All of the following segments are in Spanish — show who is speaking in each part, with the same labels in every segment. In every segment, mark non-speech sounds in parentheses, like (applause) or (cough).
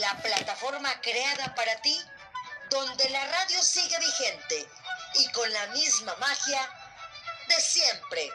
Speaker 1: La plataforma creada para ti, donde la radio sigue vigente y con la misma magia de siempre.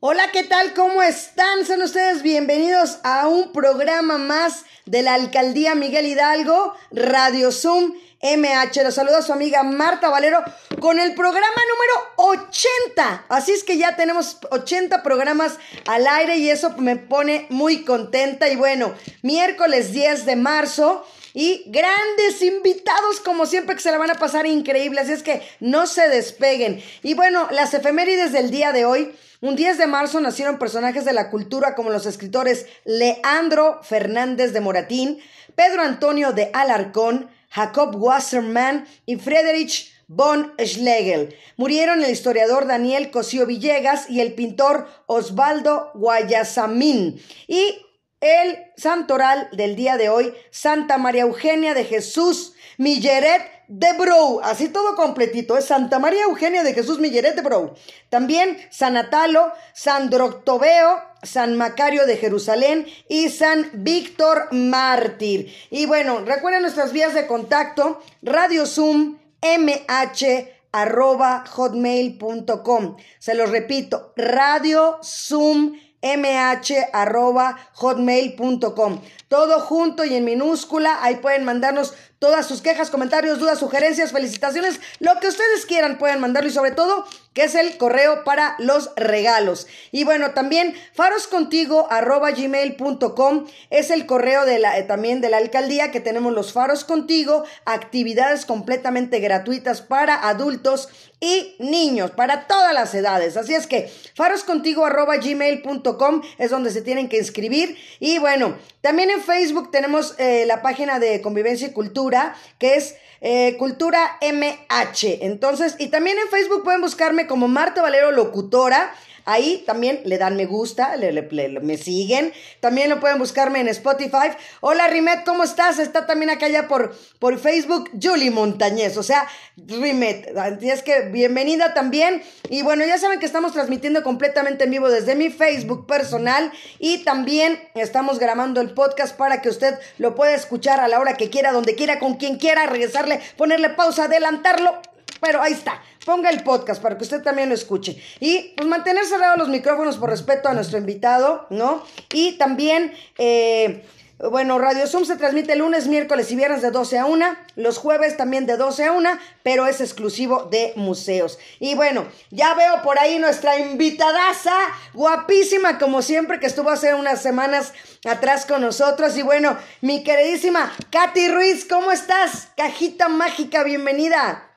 Speaker 2: Hola, ¿qué tal? ¿Cómo están? Son ustedes bienvenidos a un programa más de la Alcaldía Miguel Hidalgo, Radio Zoom MH. Los saluda su amiga Marta Valero con el programa número 80. Así es que ya tenemos 80 programas al aire y eso me pone muy contenta. Y bueno, miércoles 10 de marzo. Y grandes invitados, como siempre, que se la van a pasar increíble. Así es que no se despeguen. Y bueno, las efemérides del día de hoy. Un 10 de marzo nacieron personajes de la cultura como los escritores Leandro Fernández de Moratín, Pedro Antonio de Alarcón, Jacob Wasserman y Friedrich von Schlegel. Murieron el historiador Daniel Cosío Villegas y el pintor Osvaldo Guayasamín. Y el santoral del día de hoy, Santa María Eugenia de Jesús Milleret de Brou, así todo completito, es Santa María Eugenia de Jesús Milleret de Brou. También San Atalo, San Droctobeo, San Macario de Jerusalén y San Víctor Mártir. Y bueno, recuerden nuestras vías de contacto, Radio Zoom, MH arroba hotmail.com. Se los repito, radio zoom mh arroba hotmail.com. Todo junto y en minúscula. Ahí pueden mandarnos todas sus quejas, comentarios, dudas, sugerencias, felicitaciones, lo que ustedes quieran pueden mandarlo y sobre todo que es el correo para los regalos. Y bueno, también faroscontigo arroba gmail.com es el correo de la, eh, también de la alcaldía que tenemos los faros contigo, actividades completamente gratuitas para adultos y niños, para todas las edades. Así es que faroscontigo arroba gmail.com es donde se tienen que inscribir. Y bueno, también en Facebook tenemos eh, la página de convivencia y cultura que es eh, Cultura MH. Entonces, y también en Facebook pueden buscarme como Marta Valero Locutora. Ahí también le dan me gusta, le, me siguen. También lo pueden buscarme en Spotify. Hola Rimet, ¿cómo estás? Está también acá ya por, por Facebook Julie Montañez, o sea, Rimet. Así es que bienvenida también. Y bueno, ya saben que estamos transmitiendo completamente en vivo desde mi Facebook personal y también estamos grabando el podcast para que usted lo pueda escuchar a la hora que quiera, donde quiera, con quien quiera, regresarle, ponerle pausa, adelantarlo pero ahí está. Ponga el podcast para que usted también lo escuche. Y pues mantener cerrados los micrófonos por respeto a nuestro invitado, ¿no? Y también, eh, bueno, Radio Zoom se transmite lunes, miércoles y viernes de 12 a 1, los jueves también de 12 a 1, pero es exclusivo de museos. Y bueno, ya veo por ahí nuestra invitadaza, guapísima como siempre, que estuvo hace unas semanas atrás con nosotros. Y bueno, mi queridísima Katy Ruiz, ¿cómo estás? Cajita mágica, bienvenida.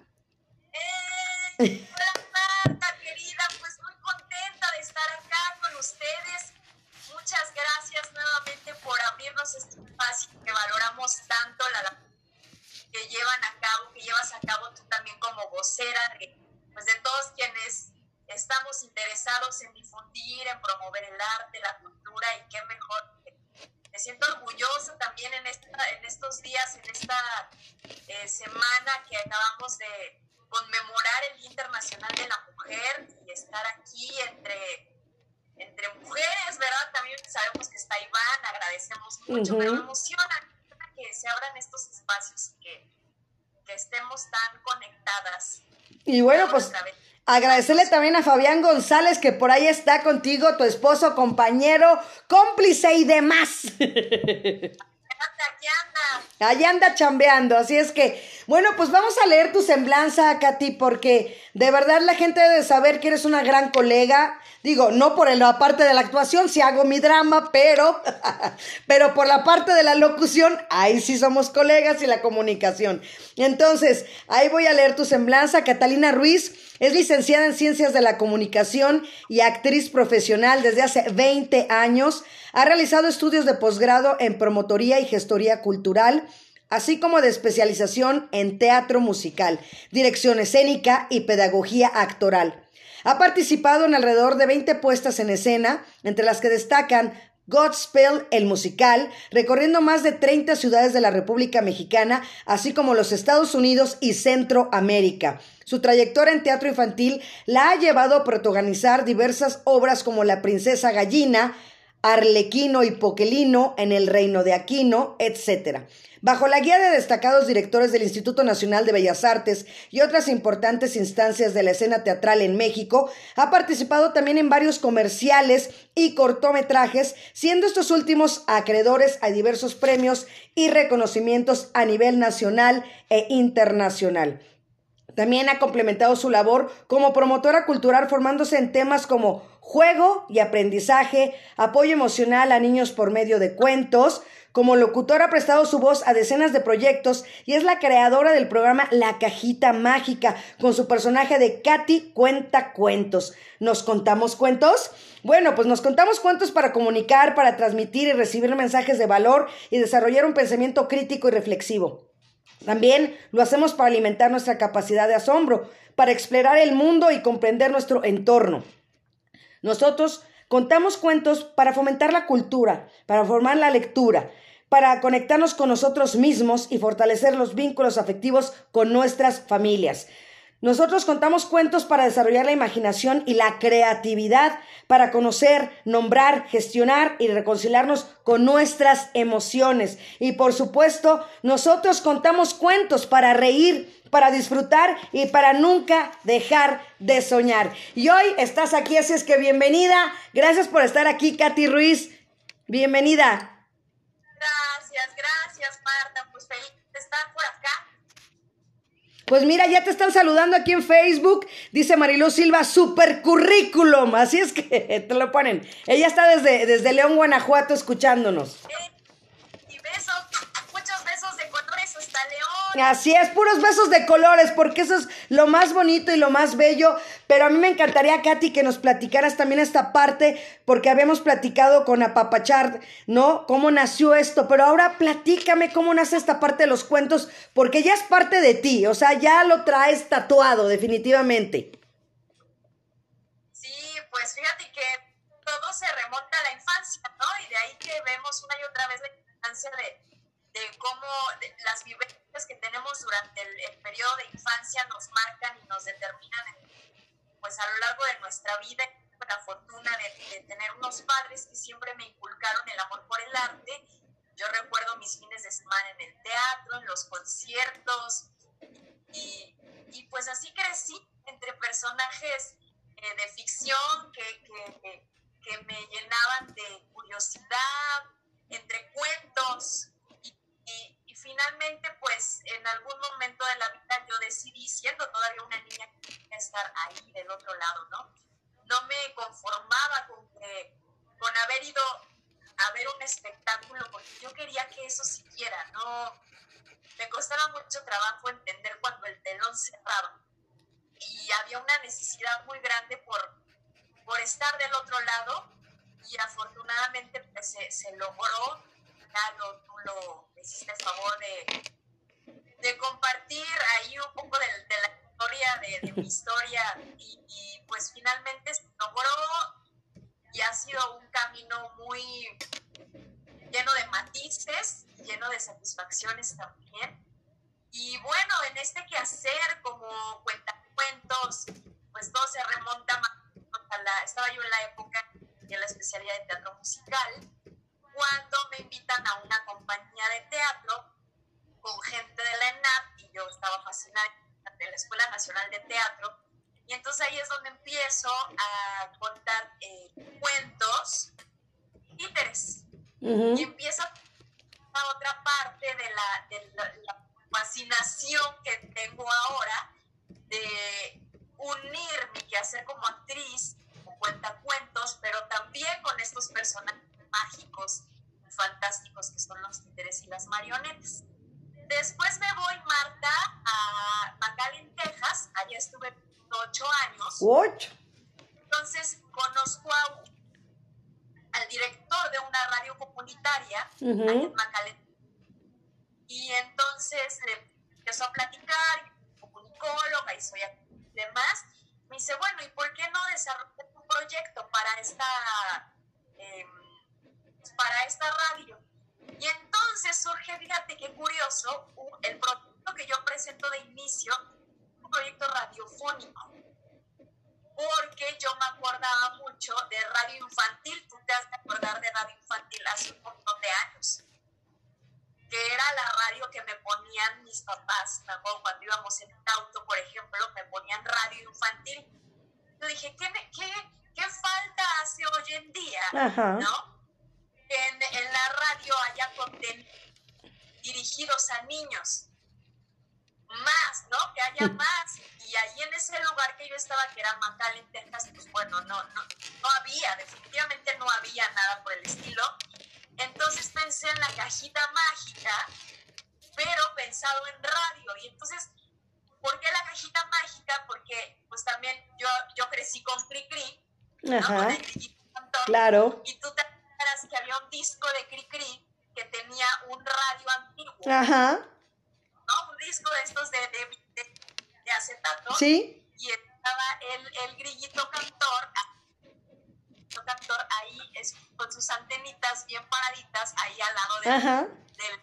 Speaker 3: Marta, querida, pues muy contenta de estar acá con ustedes. Muchas gracias nuevamente por abrirnos este espacio que valoramos tanto la que llevan a cabo, que llevas a cabo tú también como vocera de, pues de todos quienes estamos interesados en difundir, en promover el arte, la cultura y qué mejor. Me siento orgullosa también en, esta, en estos días, en esta eh, semana que acabamos de, conmemorar el Internacional de la Mujer y estar aquí entre, entre mujeres, ¿verdad? También sabemos que está Iván, agradecemos mucho, pero me emociona que se abran estos espacios y que, que estemos tan conectadas.
Speaker 2: Y bueno, pues agradecerle también a Fabián González que por ahí está contigo, tu esposo, compañero, cómplice y demás. (laughs)
Speaker 3: Aquí anda.
Speaker 2: Allá anda chambeando, así es que, bueno, pues vamos a leer tu semblanza, Katy, porque de verdad la gente debe saber que eres una gran colega. Digo, no por la parte de la actuación, si hago mi drama, pero, (laughs) pero por la parte de la locución, ahí sí somos colegas y la comunicación. Entonces, ahí voy a leer tu semblanza. Catalina Ruiz es licenciada en Ciencias de la Comunicación y actriz profesional desde hace 20 años. Ha realizado estudios de posgrado en promotoría y gestoría cultural, así como de especialización en teatro musical, dirección escénica y pedagogía actoral. Ha participado en alrededor de 20 puestas en escena, entre las que destacan Godspell, el musical, recorriendo más de 30 ciudades de la República Mexicana, así como los Estados Unidos y Centroamérica. Su trayectoria en teatro infantil la ha llevado a protagonizar diversas obras como La Princesa Gallina, Arlequino y Poquelino en el Reino de Aquino, etc. Bajo la guía de destacados directores del Instituto Nacional de Bellas Artes y otras importantes instancias de la escena teatral en México, ha participado también en varios comerciales y cortometrajes, siendo estos últimos acreedores a diversos premios y reconocimientos a nivel nacional e internacional. También ha complementado su labor como promotora cultural formándose en temas como juego y aprendizaje, apoyo emocional a niños por medio de cuentos. Como locutora ha prestado su voz a decenas de proyectos y es la creadora del programa La Cajita Mágica con su personaje de Katy Cuenta Cuentos. ¿Nos contamos cuentos? Bueno, pues nos contamos cuentos para comunicar, para transmitir y recibir mensajes de valor y desarrollar un pensamiento crítico y reflexivo. También lo hacemos para alimentar nuestra capacidad de asombro, para explorar el mundo y comprender nuestro entorno. Nosotros contamos cuentos para fomentar la cultura, para formar la lectura, para conectarnos con nosotros mismos y fortalecer los vínculos afectivos con nuestras familias. Nosotros contamos cuentos para desarrollar la imaginación y la creatividad, para conocer, nombrar, gestionar y reconciliarnos con nuestras emociones. Y por supuesto, nosotros contamos cuentos para reír, para disfrutar y para nunca dejar de soñar. Y hoy estás aquí, así es que bienvenida. Gracias por estar aquí, Katy Ruiz. Bienvenida.
Speaker 3: Gracias, gracias, Marta. Pues feliz de estar por acá
Speaker 2: pues mira, ya te están saludando aquí en Facebook. Dice Marilú Silva, super currículum. Así es que (laughs) te lo ponen. Ella está desde, desde León, Guanajuato, escuchándonos.
Speaker 3: y besos, muchos besos de colores hasta León.
Speaker 2: Así es, puros besos de colores, porque eso es lo más bonito y lo más bello. Pero a mí me encantaría, Katy, que nos platicaras también esta parte, porque habíamos platicado con Apapachar, ¿no? Cómo nació esto. Pero ahora platícame cómo nace esta parte de los cuentos, porque ya es parte de ti, o sea, ya lo traes tatuado, definitivamente.
Speaker 3: Sí, pues fíjate que todo se remonta a la infancia, ¿no? Y de ahí que vemos una y otra vez la importancia de de cómo las vivencias que tenemos durante el, periodo de infancia nos marcan y nos determinan pues a lo largo de nuestra vida. La fortuna de, tener unos padres que siempre me inculcaron el amor por el arte. Yo recuerdo mis fines de semana en el teatro, en los conciertos, y, y pues así crecí entre personajes eh, de ficción que, que, que me llenaban de curiosidad, entre cuentos, y, finalmente, pues en algún momento de la vida yo decidí, siendo todavía una niña, estar ahí del otro lado, ¿no? No me conformaba con, que, con haber ido a ver un espectáculo, porque yo quería que eso siguiera, ¿no? Me costaba mucho trabajo entender cuando el telón cerraba. Y había una necesidad muy grande por, por estar del otro lado y afortunadamente pues, se, se logró tú lo hiciste el favor de, de compartir ahí un poco de, la historia, de, mi historia, y, pues finalmente se logró y ha sido un camino muy lleno de matices, lleno de satisfacciones también. Y bueno, en este quehacer como cuentos, pues todo se remonta a la, estaba yo en la época de la especialidad de teatro musical, cuando me invitan a una compañía de teatro con gente de la ENAP y yo estaba fascinada de la Escuela Nacional de Teatro. Y entonces ahí es donde empiezo a contar eh, cuentos, títeres. Y empieza a otra parte de la, de la fascinación que tengo ahora de unir mi quehacer como actriz, como cuentacuentos, pero también con estos personajes mágicos, fantásticos que son los títeres y las marionetas. Después me voy, Marta, a McAllen, Texas. Allá estuve ocho años.
Speaker 2: ¿Ocho?
Speaker 3: Entonces conozco al director de una radio comunitaria allá en McAllen. Y entonces le empezó a platicar, comunicóloga y soy demás. Me dice, bueno, ¿y por qué no desarrollar un proyecto para esta... Eh, para esta radio. Y entonces surge, fíjate qué curioso, el proyecto que yo presento de inicio, un proyecto radiofónico porque yo me acordaba mucho de radio infantil, tú te has de acordar de radio infantil hace un montón de años, que era la radio que me ponían mis papás, me acuerdo cuando íbamos en el auto, por ejemplo, me ponían radio infantil. Yo dije, ¿qué, qué, qué falta hace hoy en día? ¿No? En, en la radio haya contenidos dirigidos a niños más, ¿no? Que haya (laughs) más. Y ahí en ese lugar que yo estaba, que era en Texas, pues bueno, no, no, no había, definitivamente no había nada por el estilo. Entonces pensé en la cajita mágica, pero pensado en radio. Y entonces, ¿por qué la cajita mágica? Porque pues también yo, yo crecí con Cricri,
Speaker 2: ¿no? claro.
Speaker 3: Y tú te acuerdas que había un disco de Cricri que tenía un radio antiguo.
Speaker 2: Ajá
Speaker 3: ¿no? Un disco de estos de, de, de, acetato.
Speaker 2: Sí.
Speaker 3: Y estaba el, el grillito cantor, cantor ahí es, con sus antenitas bien paraditas ahí al lado del,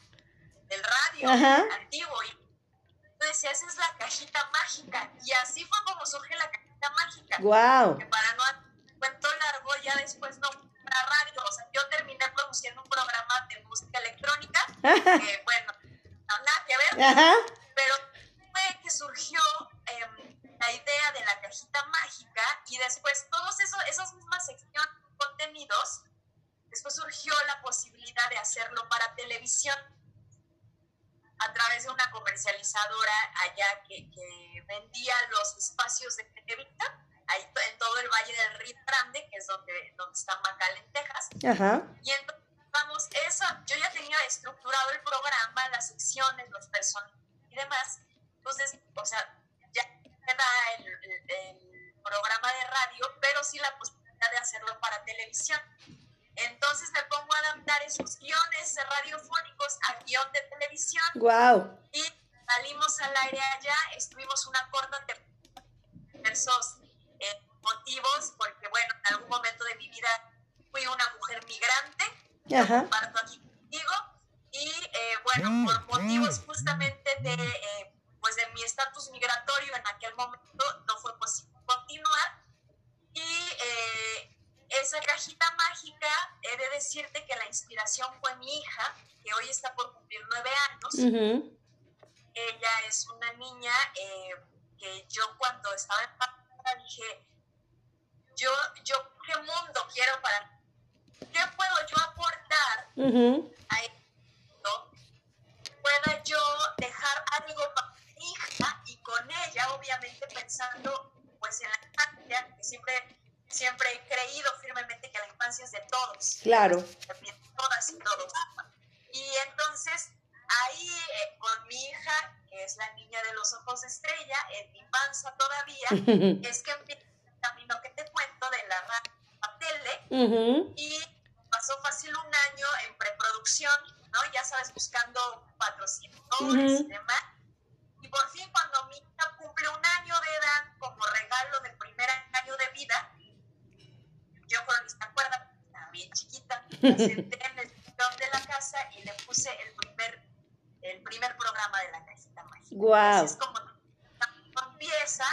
Speaker 3: del, radio antiguo. Y yo decía, esa es la cajita mágica. Y así fue como surge la cajita mágica.
Speaker 2: Wow.
Speaker 3: Que para no cuento largo, ya después no la radio. O sea, yo terminé produciendo un programa de música electrónica, (laughs) que bueno, nada que ver, pero fue que surgió em, la idea de la cajita mágica y después todos esos, esas mismas secciones, contenidos, después surgió la posibilidad de hacerlo para televisión a través de una comercializadora allá que, que vendía los espacios de televisión ahí en todo el Valle del Río Grande, que es donde, donde está Macal en Texas.
Speaker 2: Ajá.
Speaker 3: Y entonces televisión.
Speaker 2: ¡Wow!
Speaker 3: Y salimos al aire allá, estuvimos una corta temporada, diversos eh, motivos, porque bueno, en algún momento de mi vida fui una mujer migrante,
Speaker 2: Ajá.
Speaker 3: comparto aquí contigo. Y eh, bueno, mm, por motivos mm. justamente de, eh, pues de mi estatus migratorio en aquel momento no fue posible continuar. Y eh, esa cajita mágica, he de decirte que la inspiración fue mi hija, que hoy está por cumplir nueve años. Ella es una niña que yo cuando estaba en Panamá dije, yo, yo qué mundo quiero para ¿Qué puedo yo aportar a esto? ¿Pueda yo dejar algo para mi hija y con ella, obviamente pensando pues en la infancia, que siempre, siempre he creído firmemente que la infancia es de todos.
Speaker 2: Claro.
Speaker 3: De todas y todos. Y entonces ahí eh, con mi hija, que es la niña de los ojos de estrella, en mi panza todavía, (laughs) es que empieza el camino que te cuento de la radio a tele y pasó fácil un año en preproducción, ¿no? Ya sabes, buscando patrocinadores y demás. Y por fin cuando mi hija cumple un año de edad, como regalo del primer año de vida, yo con mis bien chiquita, me senté en el sillón de la casa y le puse el primer, el primer programa de la casita mágica.
Speaker 2: Wow.
Speaker 3: Así es como empieza.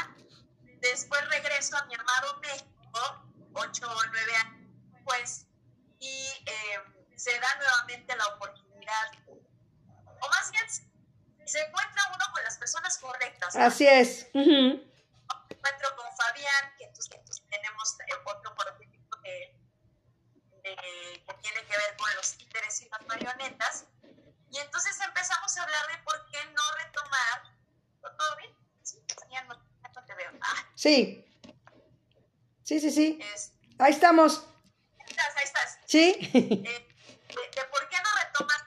Speaker 3: Después regreso a mi amado México, ocho o nueve años después, y eh, se da nuevamente la oportunidad, o más bien se encuentra uno con las personas correctas.
Speaker 2: Así es.
Speaker 3: Me encuentro con Fabián, que entonces, tenemos eh, otro que tiene que ver con los títeres y las marionetas. Y entonces empezamos a hablar de por qué no retomar. ¿Todo bien? Sí, ya no, te veo. Ah.
Speaker 2: Sí. Sí, sí, sí. Ahí estamos
Speaker 3: estás, ahí estás.
Speaker 2: Sí.
Speaker 3: Eh, de, por qué no retomas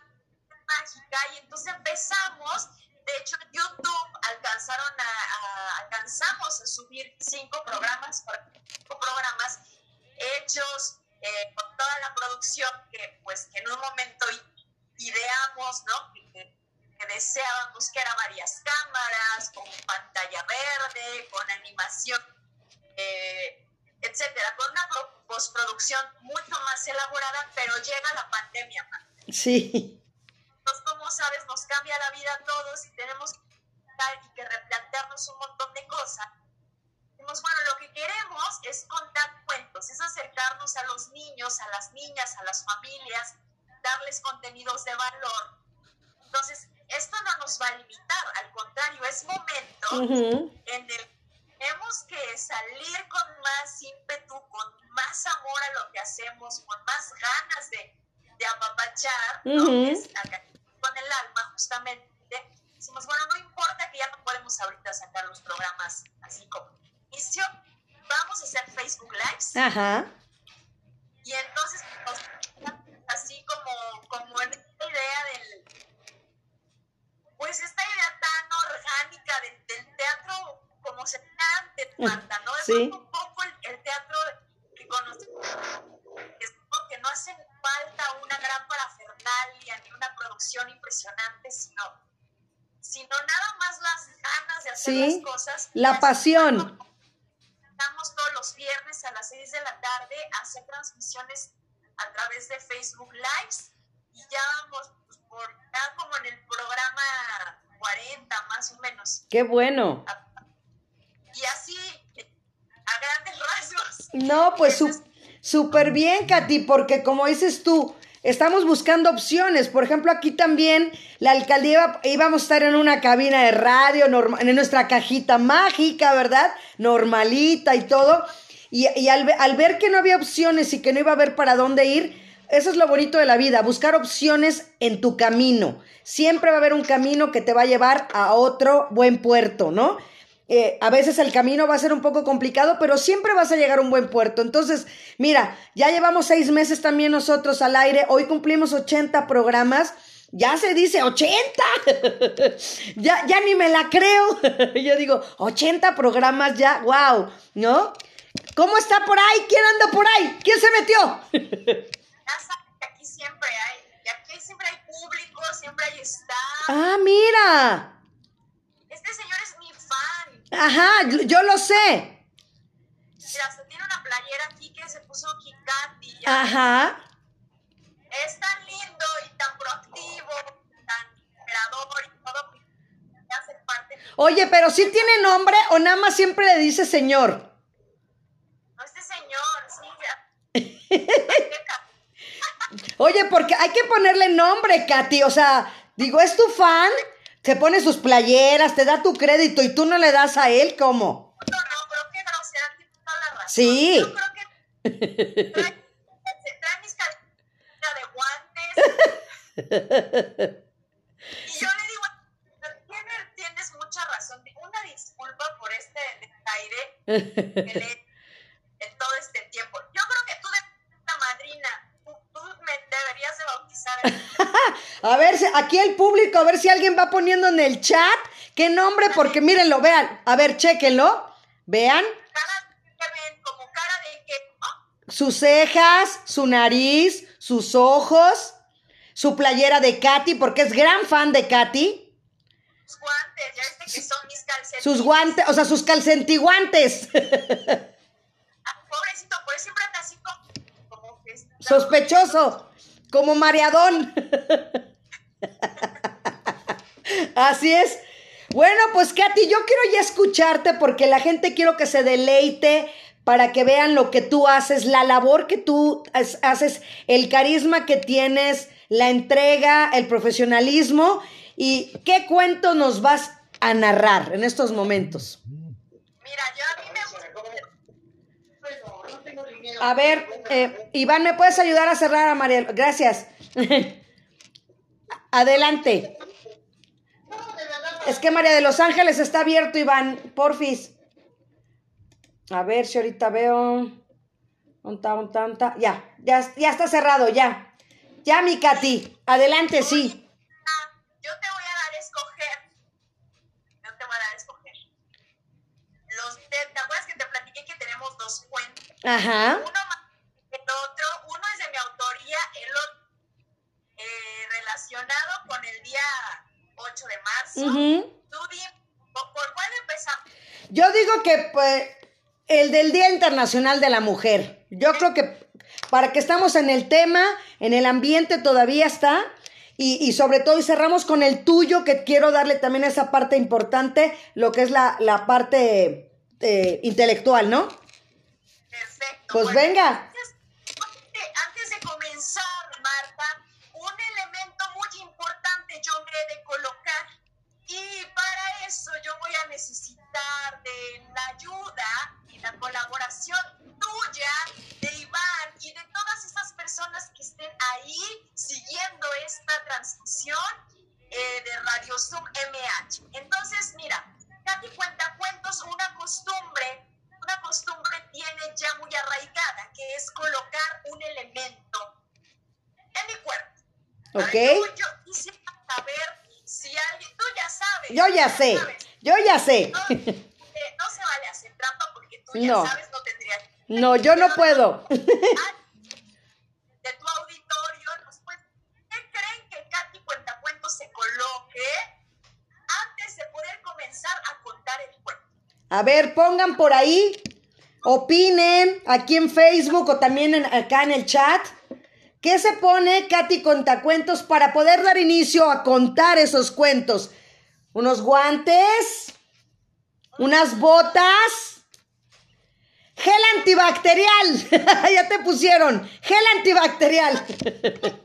Speaker 3: mágica y entonces empezamos, de hecho en YouTube alcanzaron a, alcanzamos a subir cinco programas, cinco programas hechos eh, con toda la producción que pues que en un momento ideamos, ¿no? Que, deseábamos que eran varias cámaras, con pantalla verde, con animación, eh, etcétera, con una postproducción mucho más elaborada, pero llega la pandemia.
Speaker 2: Sí.
Speaker 3: Entonces, como sabes, nos cambia la vida a todos y tenemos que replantearnos un montón de cosas. Bueno, lo que queremos es es acercarnos a los niños, a las niñas, a las familias, darles contenidos de valor. Entonces, esto no nos va a limitar, al contrario, es momento en el que tenemos que salir con más ímpetu, con más amor a lo que hacemos, con más ganas de, de apapachar, con el alma justamente. Decimos, bueno, no importa que ya no podemos ahorita sacar los programas así como inicio, vamos a hacer Facebook Lives.
Speaker 2: Ajá.
Speaker 3: Y entonces, así como, como en esta idea del, pues esta idea tan orgánica del, teatro como se antes, Marta, ¿no? Es un poco el, teatro que conocemos, es que no hace falta una gran parafernalia ni una producción impresionante, sino, sino nada más las ganas de hacer las cosas.
Speaker 2: La pasión.
Speaker 3: Estamos todos los viernes a las 6 de la tarde a hacer transmisiones a través de Facebook Lives y ya vamos pues, por ya como en el programa 40 más o menos.
Speaker 2: Qué bueno.
Speaker 3: Y así, a grandes rasgos.
Speaker 2: No, pues súper bien, Katy, porque como dices tú, estamos buscando opciones. Por ejemplo, aquí también la alcaldía íbamos a estar en una cabina de radio, en nuestra cajita mágica, ¿verdad? Normalita y todo. Y, al, al, ver que no había opciones y que no iba a haber para dónde ir, eso es lo bonito de la vida, buscar opciones en tu camino. Siempre va a haber un camino que te va a llevar a otro buen puerto, ¿no? Eh, a veces el camino va a ser un poco complicado, pero siempre vas a llegar a un buen puerto. Entonces, mira, ya llevamos seis meses también nosotros al aire, hoy cumplimos 80 programas. Ya se dice 80. (laughs) ya, ya ni me la creo. (laughs) Yo digo, 80 programas ya, wow, ¿no? ¿Cómo está por ahí? ¿Quién anda por ahí? ¿Quién se metió? (laughs)
Speaker 3: aquí siempre hay, aquí siempre hay público, siempre hay staff.
Speaker 2: Ah, mira.
Speaker 3: Este señor.
Speaker 2: Ajá, yo lo sé.
Speaker 3: Mira, se tiene una playera aquí que se puso Kikati.
Speaker 2: Ajá.
Speaker 3: Es tan lindo y tan proactivo, tan inspirador y todo. Hace parte
Speaker 2: Oye, pero si ¿sí tiene nombre o nada más siempre le dice señor.
Speaker 3: No, este señor, sí, ya. (laughs)
Speaker 2: Oye, porque hay que ponerle nombre, Katy. O sea, digo, es tu fan, se pone sus playeras, te da tu crédito y tú no le das a él, ¿cómo?
Speaker 3: No, no, pero qué grosera, tienes toda la razón.
Speaker 2: Sí.
Speaker 3: Yo creo que trae, trae mis calcetines de guantes. (laughs) y yo le digo, tienes, tienes mucha razón. Una disculpa por este desaire que le en todo este tiempo. Yo creo que tú de la madrina me deberías de bautizar. (laughs)
Speaker 2: a ver, aquí el público, a ver si alguien va poniendo en el chat qué nombre, porque mírenlo, vean, a ver, chéquenlo, vean.
Speaker 3: como cara de que,
Speaker 2: Sus cejas, su nariz, sus ojos, su playera de Katy, porque es gran fan de Katy.
Speaker 3: Sus guantes, ya viste que son mis calcetines.
Speaker 2: Sus guantes, o sea, sus calcentiguantes. (laughs)
Speaker 3: ah, pobrecito, por eso siempre anda así como
Speaker 2: Sospechoso, como mareadón. Así es. Bueno, pues Katy, yo quiero ya escucharte porque la gente quiero que se deleite para que vean lo que tú haces, la labor que tú haces, el carisma que tienes, la entrega, el profesionalismo y qué cuento nos vas a narrar en estos momentos.
Speaker 3: Mira, yo a mí me
Speaker 2: a ver, eh, Iván, ¿me puedes ayudar a cerrar a María? Gracias. (laughs) Adelante. Es que María de los Ángeles está abierto, Iván. Porfis. A ver si ahorita veo. Ya, ya, ya está cerrado, ya. Ya, mi Katy. Adelante, sí.
Speaker 3: Yo te voy a dar a escoger. Yo te voy a dar a escoger. Los, ¿Te acuerdas que te platiqué que tenemos dos cuentos?
Speaker 2: Ajá.
Speaker 3: Uno más que el otro. Uno es de mi autoría, el otro eh, relacionado con el día 8 de marzo. Tú di, ¿por por cuál empezamos?
Speaker 2: Yo digo que pues el del Día Internacional de la Mujer. Yo creo que para que estamos en el tema, en el ambiente todavía está. Y, y sobre todo, y cerramos con el tuyo, que quiero darle también esa parte importante, lo que es la, la parte eh, intelectual, ¿no? Pues
Speaker 3: Bueno,
Speaker 2: venga.
Speaker 3: Antes, antes de comenzar, Marta, un elemento muy importante yo me he de colocar. Y para eso yo voy a necesitar de la ayuda y la colaboración tuya, de Iván y de todas esas personas que estén ahí siguiendo esta transmisión eh, de Radio Zoom MH. Entonces, mira, Katy cuenta cuentos, una costumbre, una costumbre tiene ya muy arraigada, que es colocar un elemento en mi cuerpo.
Speaker 2: Ok.
Speaker 3: Yo, yo quisiera saber si alguien, tú ya sabes.
Speaker 2: Yo ya sé,
Speaker 3: sabes.
Speaker 2: yo ya sé.
Speaker 3: No, (laughs) eh, no se vale hacer trampa porque tú ya
Speaker 2: No.
Speaker 3: sabes, no tendrías.
Speaker 2: No, yo no puedo.
Speaker 3: De tu auditorio, nos puede- ¿qué creen que Katy Cuentacuentos se coloque antes de poder comenzar a contar el cuento?
Speaker 2: A ver, pongan por ahí, opinen aquí en Facebook o también en- acá en el chat. ¿Qué se pone Katy Contacuentos para poder dar inicio a contar esos cuentos? ¿Unos guantes? ¿Unas botas? Gel antibacterial. (laughs) ya te pusieron. Gel antibacterial. (laughs)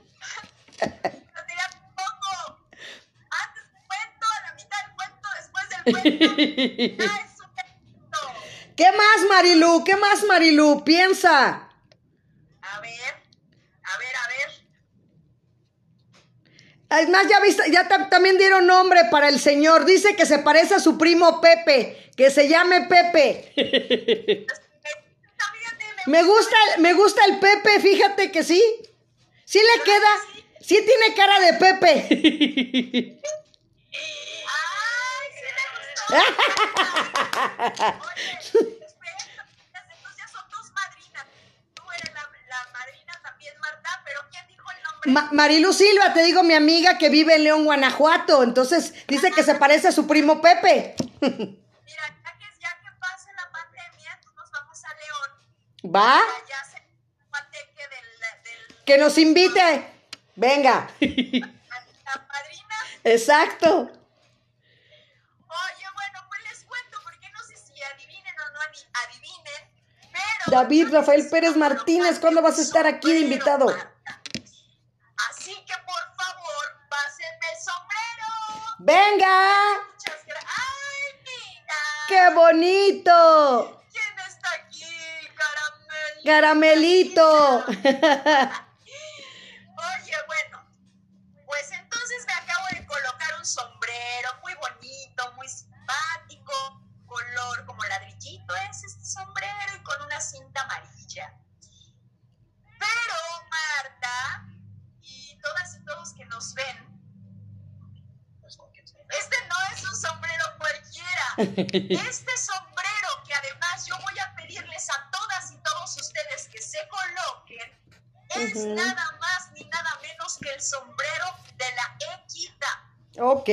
Speaker 3: Antes cuento, a la mitad del cuento, después del cuento. (laughs) Ya es un éxito.
Speaker 2: ¿Qué más, Marilu? ¿Qué más, Marilu? Piensa.
Speaker 3: A ver, a ver, a ver.
Speaker 2: Además, ya viste, ya tam- también dieron nombre para el señor. Dice que se parece a su primo Pepe, que se llame Pepe. (laughs) Me gusta, el- me gusta el Pepe, fíjate que sí. Sí le queda, sí tiene cara de Pepe. (laughs)
Speaker 3: ¡Ay, sí me gustó! Oye, entonces ya son dos madrinas. Tú eres la, la madrina también, Marta, pero ¿quién dijo el nombre?
Speaker 2: Ma- Marilu Silva, te digo mi amiga que vive en León, Guanajuato. Entonces dice que se parece a su primo Pepe.
Speaker 3: Mira, ya que, ya que pase la pandemia, pues nos vamos a León.
Speaker 2: ¿Va?
Speaker 3: Allá se del, del,
Speaker 2: Que nos invite. Venga.
Speaker 3: a la madrina.
Speaker 2: Exacto.
Speaker 3: Oye, bueno, pues les cuento, porque no sé si adivinen o no adi- adivinen, pero...
Speaker 2: David Rafael Pérez Martínez, ¿cuándo vas a estar aquí de invitado?
Speaker 3: Así que, por favor, pásenme el sombrero.
Speaker 2: Venga.
Speaker 3: Muchas gracias. ¡Ay, mira!
Speaker 2: ¡Qué bonito!
Speaker 3: ¿Quién está aquí? Caramelito.
Speaker 2: Caramelito. (laughs)
Speaker 3: Oye, bueno, pues entonces me acabo de colocar un sombrero muy bonito, muy simpático, color como ladrillito es este sombrero y con una cinta amarilla. Pero Marta y todas y todos que nos ven, este no es un sombrero cualquiera. Este sombrero que además yo voy a pedirles a todas y todos ustedes que se coloquen es nada más ni nada menos que el sombrero de la equidad.
Speaker 2: ok.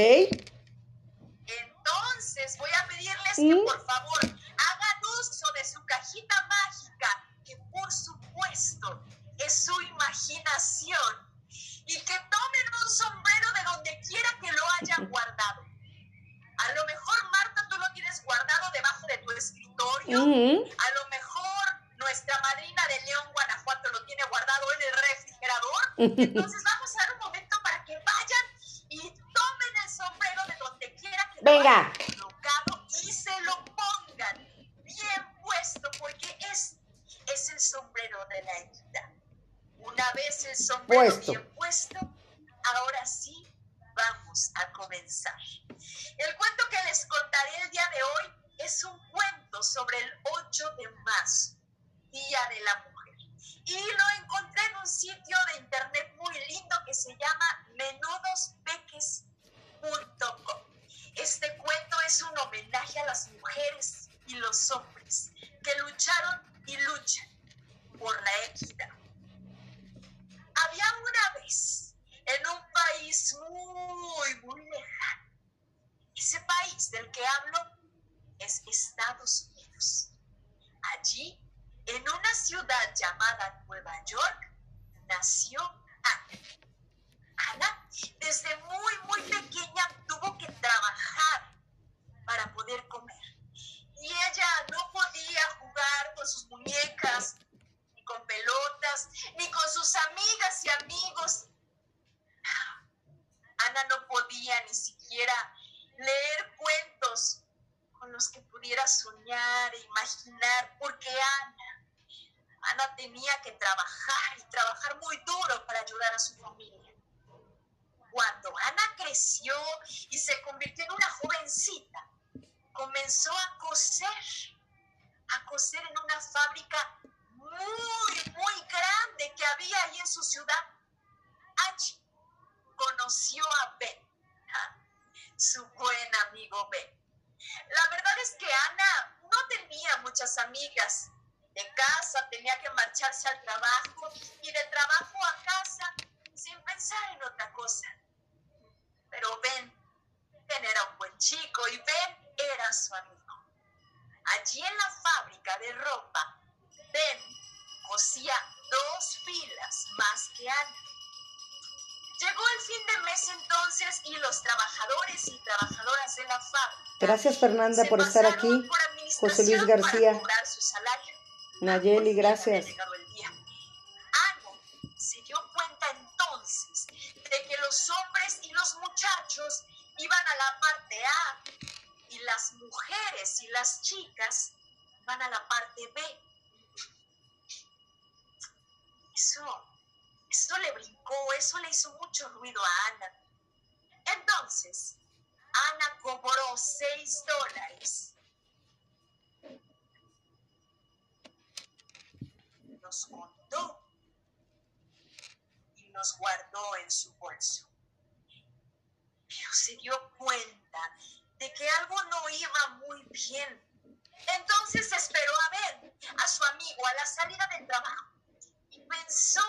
Speaker 3: Marcharse al trabajo y de trabajo a casa sin pensar en otra cosa. Pero Ben, Ben era un buen chico y Ben era su amigo. Allí en la fábrica de ropa, Ben cosía dos filas más que Ana. Llegó el fin de mes entonces y los trabajadores y trabajadoras de la fábrica.
Speaker 2: Gracias Fernanda
Speaker 3: se
Speaker 2: por estar aquí.
Speaker 3: por
Speaker 2: José Luis García. Nayeli, gracias.
Speaker 3: Los hombres y los muchachos iban a la parte A y las mujeres y las chicas van a la parte B. Eso, eso le brincó, eso le hizo mucho ruido a Ana. Entonces, Ana cobró seis dólares. Los los guardó en su bolso. Pero se dio cuenta de que algo no iba muy bien. Entonces esperó a ver a su amigo a la salida del trabajo y pensó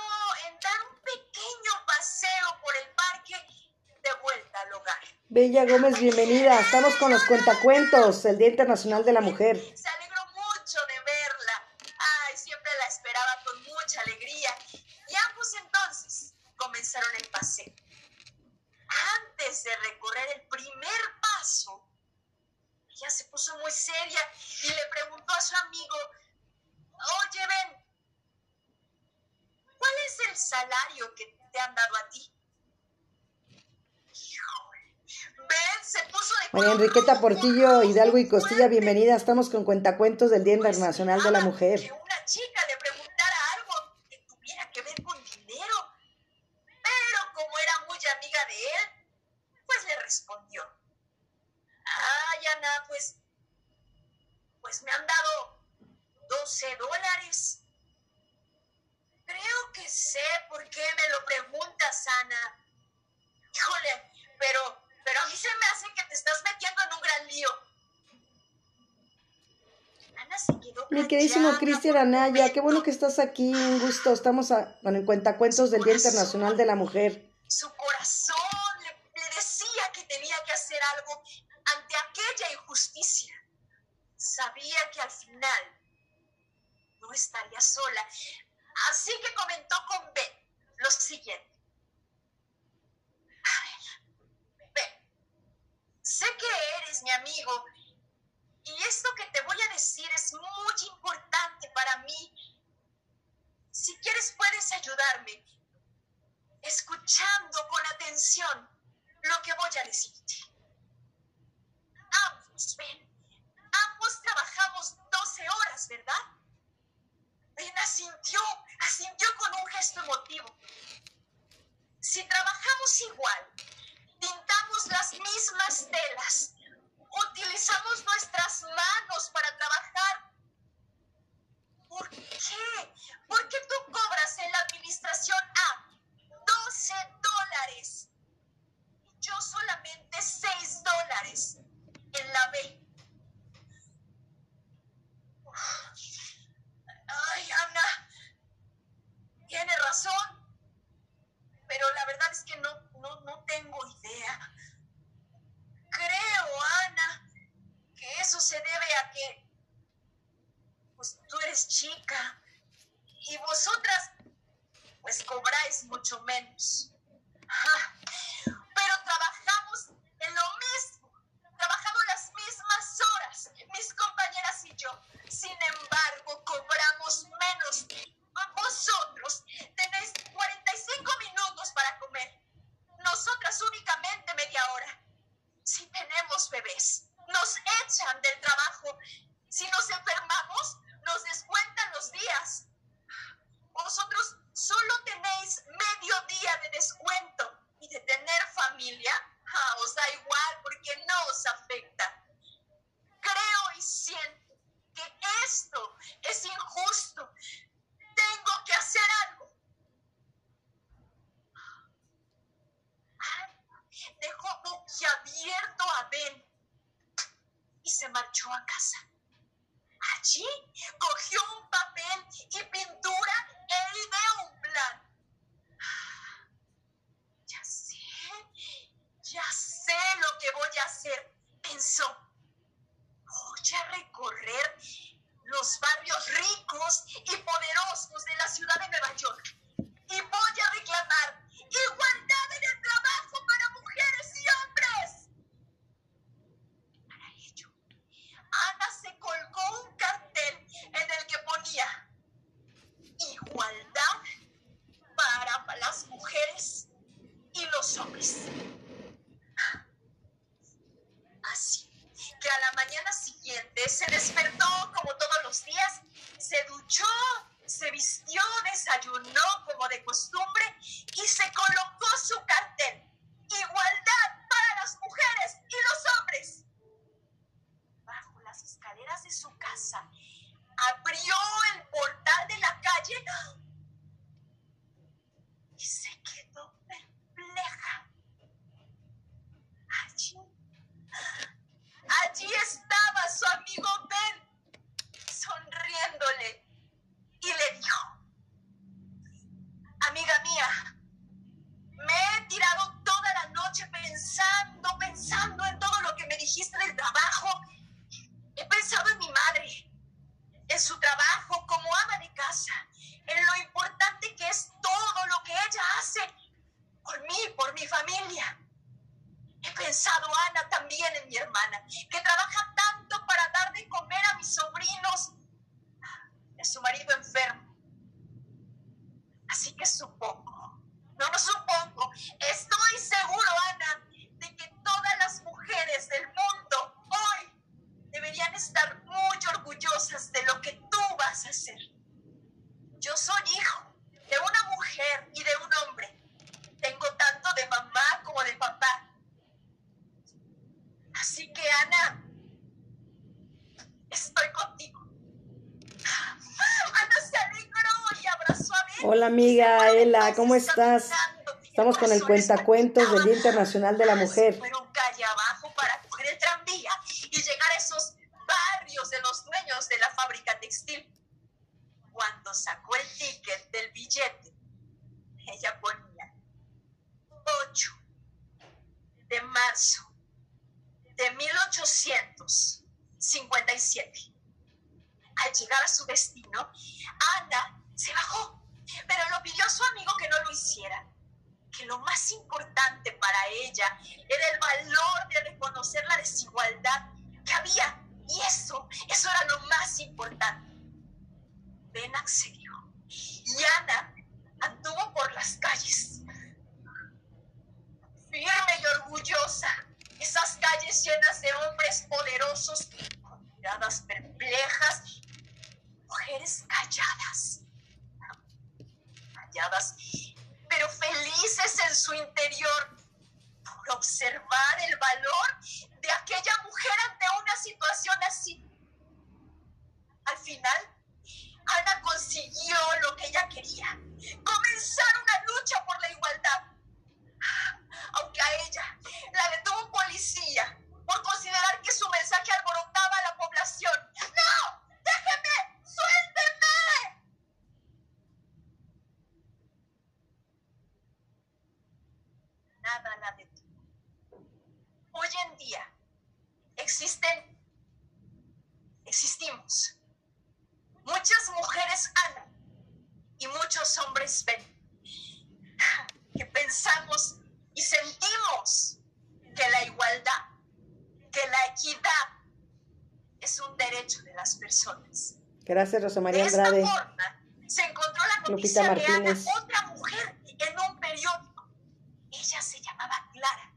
Speaker 3: en dar un pequeño paseo por el parque de vuelta al hogar.
Speaker 2: Bella Gómez, bienvenida. Estamos con los cuentacuentos, el Día Internacional de la Mujer.
Speaker 3: El paseo. Antes de recorrer el primer paso, ella se puso muy seria y le preguntó a su amigo, oye, Ben, ¿cuál es el salario que te han dado a ti? Híjole, Ben se puso de
Speaker 2: María Enriqueta Portillo, Hidalgo y Costilla, bienvenida. Estamos con cuentacuentos del Día
Speaker 3: Pues,
Speaker 2: Internacional de la Mujer.
Speaker 3: Que una chica le preguntara algo que tuviera que ver con dinero. Pero como era muy amiga de él, pues le respondió. Ay, Ana, pues, pues me han dado 12 dólares. Creo que sé por qué me lo preguntas, Ana. Híjole, pero, pero a mí se me hace que te estás metiendo en un gran lío. Ana se quedó
Speaker 2: Mi queridísimo Cristian Anaya, qué bueno que estás aquí, un gusto. Estamos a- con el cuentacuentos del Día Internacional
Speaker 3: de la Mujer.
Speaker 2: Micaela, ¿cómo estás? Estamos con el cuentacuentos del Día Internacional de la Mujer.
Speaker 3: sucedió. Y Ana anduvo por las calles, firme y orgullosa, esas calles llenas de hombres poderosos, con miradas perplejas, mujeres calladas, calladas, pero felices en su interior por observar el valor de aquella mujer ante una situación así. Al final, Ana consiguió lo que ella quería, comenzar una lucha por la igualdad. Aunque a ella la detuvo un policía por considerar que su mensaje alborotaba a la población. ¡No! ¡Déjeme! ¡Suélteme! Nada la detuvo. Hoy en día existen, existimos Muchas mujeres aman y muchos hombres ven. (laughs) Que pensamos y sentimos que la igualdad, que la equidad es un derecho de las personas.
Speaker 2: Gracias, Rosa María
Speaker 3: de esta Forma, se encontró la noticia de Ana, otra mujer, en un periódico. Ella se llamaba Clara,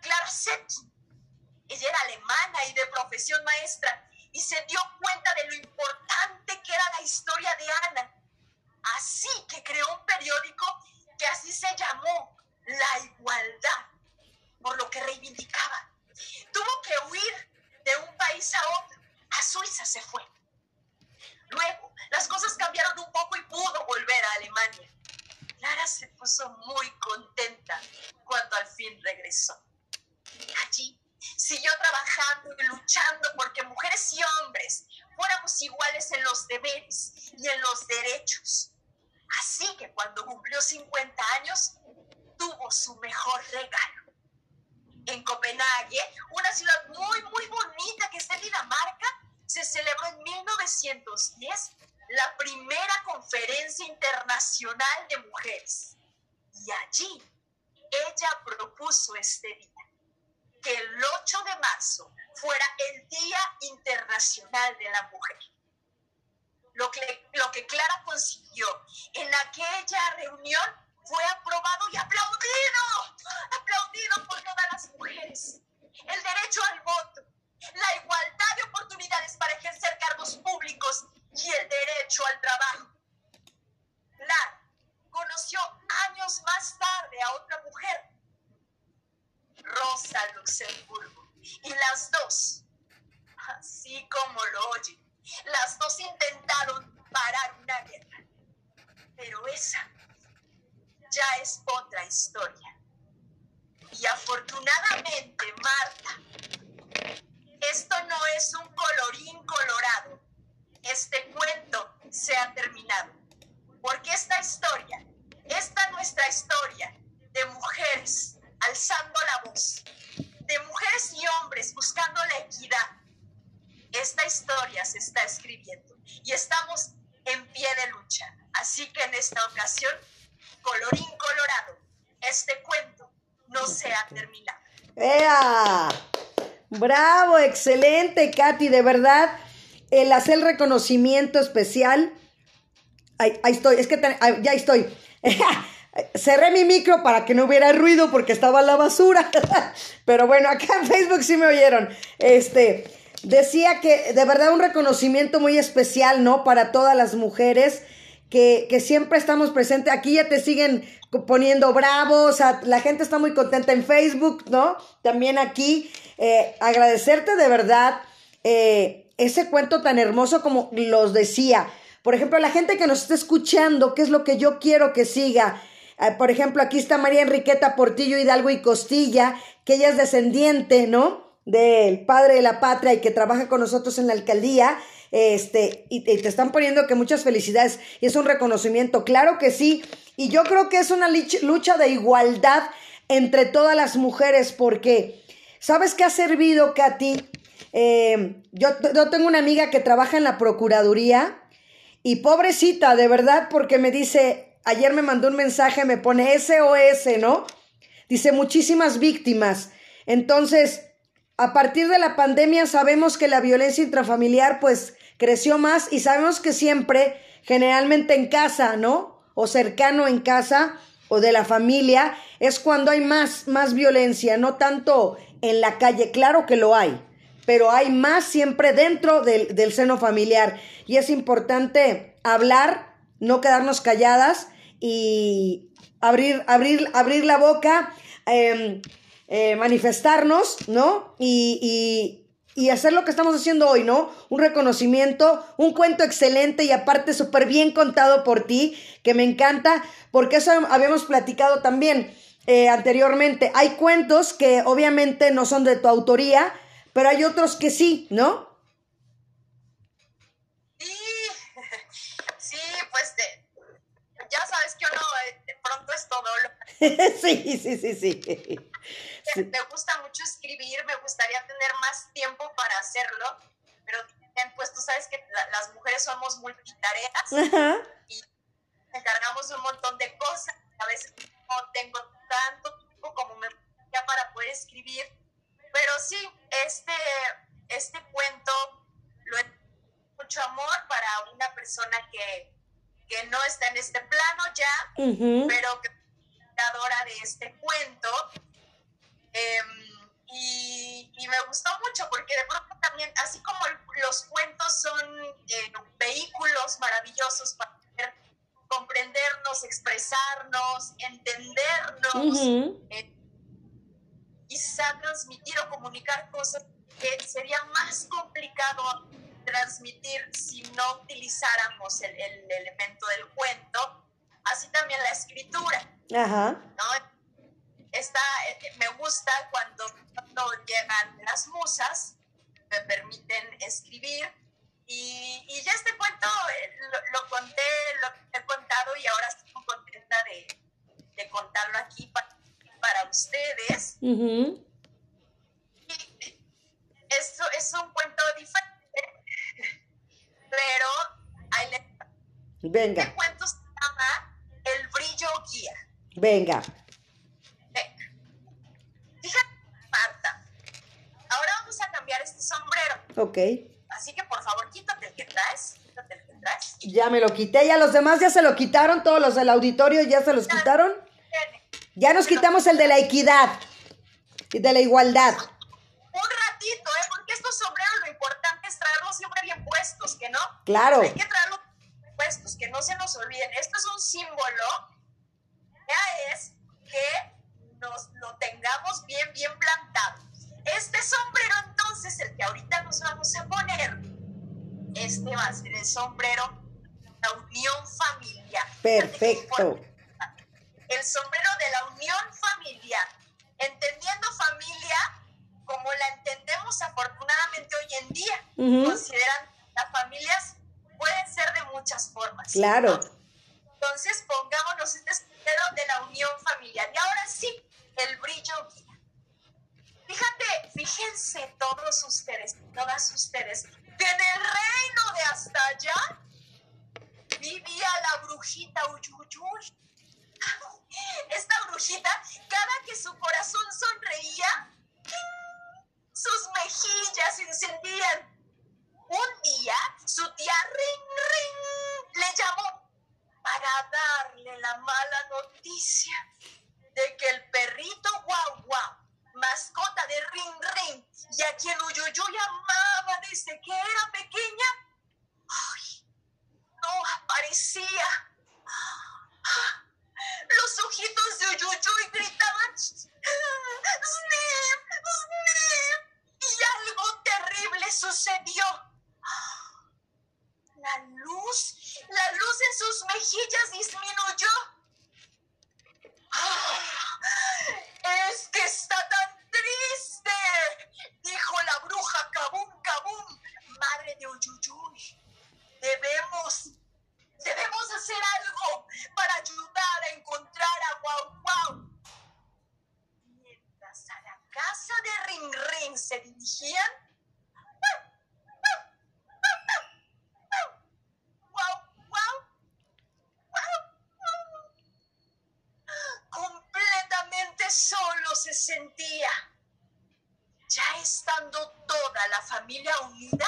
Speaker 3: Clara Setkin. Ella era alemana y de profesión maestra y se dio cuenta de lo importante que era la historia de Ana. Así que creó un periódico que así se llamó La Igualdad, por lo que reivindicaba. Tuvo que huir de un país a otro. A Suiza se fue. Luego, las cosas cambiaron un poco y pudo volver a Alemania. Clara se puso muy contenta cuando al fin regresó. Allí siguió trabajando y luchando y hombres fuéramos iguales en los deberes y en los derechos. Así que cuando cumplió 50 años, tuvo su mejor regalo. En Copenhague, una ciudad muy, muy bonita que está en Dinamarca, se celebró en 1910 la primera conferencia internacional de mujeres. Y allí ella propuso este día, que el 8 de marzo fuera el Día Internacional de la Mujer. Lo que, lo que Clara consiguió en aquella reunión fue aprobado y aplaudido, aplaudido por todas las mujeres. El derecho al voto, la igualdad de oportunidades para ejercer cargos públicos y el derecho al trabajo. Clara conoció años más tarde a otra mujer, Rosa Luxemburgo, y las dos, así como lo oyen, las dos intentaron parar una guerra. Pero esa ya es otra historia. Y afortunadamente, Marta, esto no es un colorín colorado. Este cuento se ha terminado. Porque esta historia, esta nuestra historia de mujeres alzando la voz, de mujeres y hombres buscando la equidad, esta historia se está escribiendo y estamos en pie de lucha. Así que en esta ocasión, colorín colorado, este cuento no se ha terminado.
Speaker 2: ¡Ea! Bravo, excelente, Katy, de verdad. El hacer el reconocimiento especial. Ahí, estoy, es que ya estoy. (laughs) Cerré mi micro para que no hubiera ruido porque estaba la basura. (laughs) Pero bueno, acá en Facebook sí me oyeron. Este, decía que de verdad un reconocimiento muy especial, ¿no? Para todas las mujeres que, que siempre estamos presentes. Aquí ya te siguen poniendo bravos, la gente está muy contenta en Facebook, ¿no? También aquí, eh, agradecerte de verdad eh, ese cuento tan hermoso como los decía. Por ejemplo, la gente que nos está escuchando, ¿qué es lo que yo quiero que siga? Eh, por ejemplo, aquí está María Enriqueta Portillo Hidalgo y Costilla, que ella es descendiente, ¿no? Del padre de la patria y que trabaja con nosotros en la alcaldía. Este, y, te están poniendo que muchas felicidades y es un reconocimiento, claro que sí. Y yo creo que es una lucha de igualdad entre todas las mujeres, porque ¿sabes qué ha servido, Katy? Eh, yo, yo tengo una amiga que trabaja en la Procuraduría y pobrecita, de verdad, porque me dice, ayer me mandó un mensaje, me pone SOS, ¿no? Dice, muchísimas víctimas. Entonces, a partir de la pandemia sabemos que la violencia intrafamiliar pues creció más y sabemos que siempre, generalmente en casa, ¿no? O cercano en casa o de la familia, es cuando hay más, más violencia, no tanto en la calle, claro que lo hay, pero hay más siempre dentro del, del seno familiar y es importante hablar, no quedarnos calladas y abrir, abrir, abrir la boca, eh, eh, manifestarnos, ¿no? Y, y, y, hacer lo que estamos haciendo hoy, ¿no? Un reconocimiento, un cuento excelente y aparte súper bien contado por ti, que me encanta, porque eso habíamos platicado también eh, anteriormente. Hay cuentos que obviamente no son de tu autoría, pero hay otros que sí, ¿no?
Speaker 3: Sí, sí, pues de, ya sabes que uno eh, de pronto es todo lo (laughs)
Speaker 2: sí, sí, sí, sí.
Speaker 3: Me gusta mucho escribir, me gustaría tener más tiempo para hacerlo, pero pues tú sabes que la, las mujeres somos multitareas (laughs)
Speaker 2: Ajá.
Speaker 3: y encargamos de un montón de cosas, a veces no tengo tanto tiempo como me ya para poder escribir, pero sí, este, este cuento lo he mucho amor para una persona que, que no está en este plano ya, pero que de este cuento. Em, y, y, me gustó mucho porque de pronto también, así como los cuentos son eh, vehículos maravillosos para poder comprendernos, expresarnos, entendernos, eh, quizá transmitir o comunicar cosas que sería más complicado transmitir si no utilizáramos el, el elemento del cuento, así también la escritura. Ajá. ¿no? Está, eh, me gusta cuando, cuando llegan las musas, me permiten escribir y, y ya este cuento eh, lo, conté, lo he contado y ahora estoy muy contenta de, de contarlo aquí para, para ustedes. Esto es un cuento diferente, pero ahí le...
Speaker 2: Venga.
Speaker 3: Este cuento se llama El brillo guía.
Speaker 2: Venga.
Speaker 3: Fíjate, Marta. Ahora vamos a cambiar este sombrero.
Speaker 2: Ok.
Speaker 3: Así que por favor, quítate el que traes. Quítate el que traes.
Speaker 2: Ya me lo quité, ya los demás ya se lo quitaron, todos los del auditorio ya se los quitaron. Ya nos quitamos el de la equidad y de la igualdad.
Speaker 3: Un ratito, ¿eh? Porque estos sombreros lo importante es traerlos siempre bien puestos, ¿que no?
Speaker 2: Claro.
Speaker 3: Hay que traerlos puestos, que no se nos olviden. Esto es un símbolo, ya es que nos lo tengamos bien, bien plantado. Este sombrero entonces, el que ahorita nos vamos a poner, este va a ser el sombrero de la unión familiar.
Speaker 2: Perfecto.
Speaker 3: El sombrero de la unión familiar. Entendiendo familia como la entendemos afortunadamente hoy en día, consideran las familias pueden ser de muchas formas.
Speaker 2: Claro.
Speaker 3: Entonces pongámonos este de la unión familiar. Y ahora sí, el brillo Fíjate, fíjense todos ustedes, todas ustedes, que en el reino de hasta allá vivía la brujita Uyuyuy. (laughs) Esta brujita, cada que su corazón sonreía, sus mejillas se encendían. Un día, su tía Ring Ring le llamó para darle la mala noticia de que el perrito guau guau, mascota de Ring Ring, y a quien Uyuyuy amaba desde que era pequeña, ay, no aparecía. Los ojitos de Uyuyuy gritaban, ¡Snip! ¡Snip! Y algo terrible sucedió. La luz, la luz en sus mejillas disminuyó. Es que está tan família 1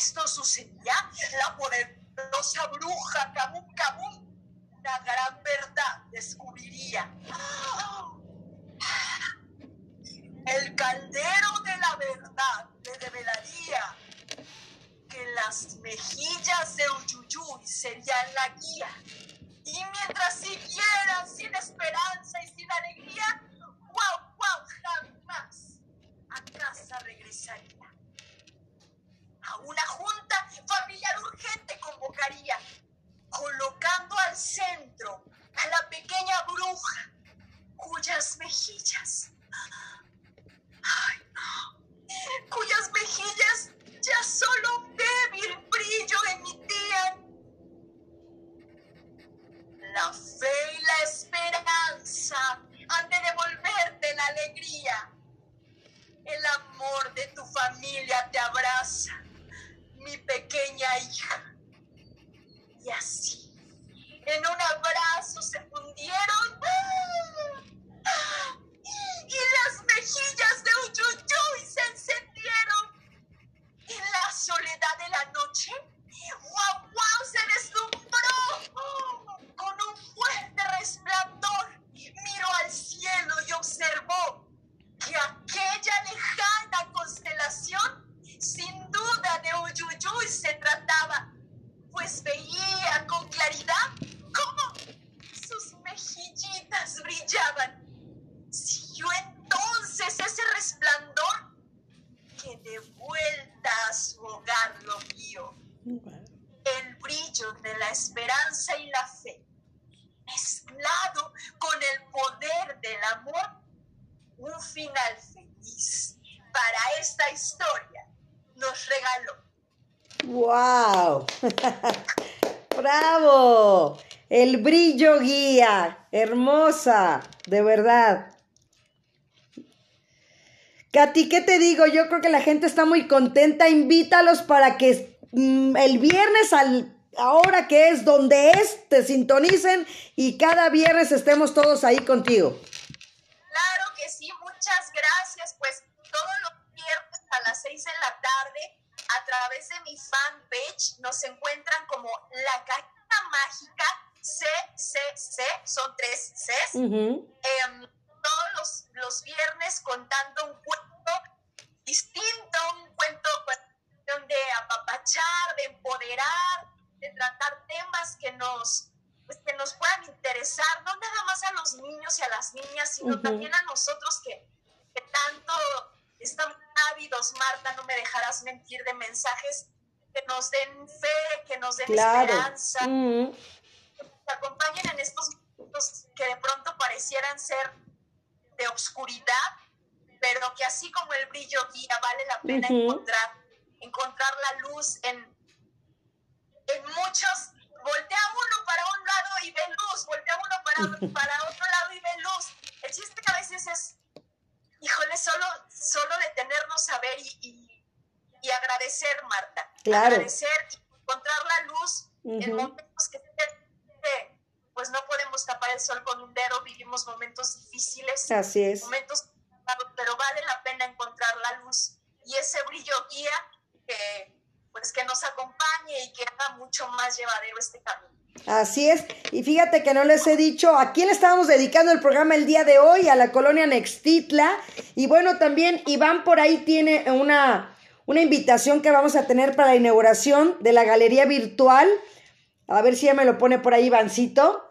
Speaker 3: esto sucedía, la poderosa bruja Kabum Kabum la gran verdad descubriría. El caldero de la verdad le revelaría que las mejillas de Uyuyuy serían la guía. Y mientras siguieran sin esperanza y sin alegría, wow, wow, jamás a casa regresaría. A una junta familiar urgente convocaría, colocando al centro a la pequeña bruja, cuyas mejillas, ay cuyas mejillas ya solo débil brillo emitían. La fe y la esperanza han de devolverte la alegría. El amor de tu familia te abraza, mi pequeña hija. Y así, en un abrazo se fundieron. Y las mejillas de Uyuyuy se encendieron. En la soledad de la noche, guau guau se deslumbró con un fuerte resplandor. Miró al cielo y observó que aquella lejana constelación, sin duda de Uyuyuy se trataba, pues veía con claridad cómo sus mejillitas brillaban. Siguió entonces ese resplandor que de vuelta a su hogar lo vio. El brillo de la esperanza y la fe, mezclado con el poder del amor, un final feliz para esta historia nos regaló.
Speaker 2: ¡Wow! (laughs) ¡Bravo! El brillo guía. Hermosa, de verdad. Katy, ¿qué te digo? Yo creo que la gente está muy contenta. Invítalos para que mm, el viernes al ahora que es donde es, te sintonicen y cada viernes estemos todos ahí contigo.
Speaker 3: Muchas gracias. Pues todos los viernes a las 6 de la tarde, a través de mi fanpage, nos encuentran como La Cajita Mágica CCC, son tres Cs.
Speaker 2: Ujú.
Speaker 3: Em, todos los, los viernes contando un cuento distinto, un cuento pues, de apapachar, de empoderar, de tratar temas que nos, pues, que nos puedan interesar, no nada más a los niños y a las niñas, sino
Speaker 2: Ujú.
Speaker 3: también a nosotros que, que tanto estamos ávidos, Marta, no me dejarás mentir, de mensajes que nos den fe, que nos den
Speaker 2: Claro.
Speaker 3: esperanza,
Speaker 2: Ujú.
Speaker 3: que nos acompañen en estos momentos que de pronto parecieran ser de obscuridad, pero que así como el brillo guía, vale la pena encontrar, encontrar la luz en, en muchos. Voltea uno para un lado y ve luz, voltea uno para, (laughs) para otro lado y ve luz. El chiste que a veces es, híjole, solo, solo detenernos a ver y, y, y agradecer, Marta.
Speaker 2: Claro.
Speaker 3: Agradecer y encontrar la luz en
Speaker 2: Ujú.
Speaker 3: momentos que, que, pues no podemos tapar el sol con un dedo, vivimos momentos difíciles,
Speaker 2: Así es.
Speaker 3: momentos pero vale la pena encontrar la luz y ese brillo guía que pues que nos acompañe y que haga mucho más llevadero este camino.
Speaker 2: Así es. Y fíjate que no les he dicho a quién le estábamos dedicando el programa el día de hoy, a la colonia Nextitla. Y bueno, también Iván por ahí tiene una, una invitación que vamos a tener para la inauguración de la galería virtual. A ver si ya me lo pone por ahí Ivancito.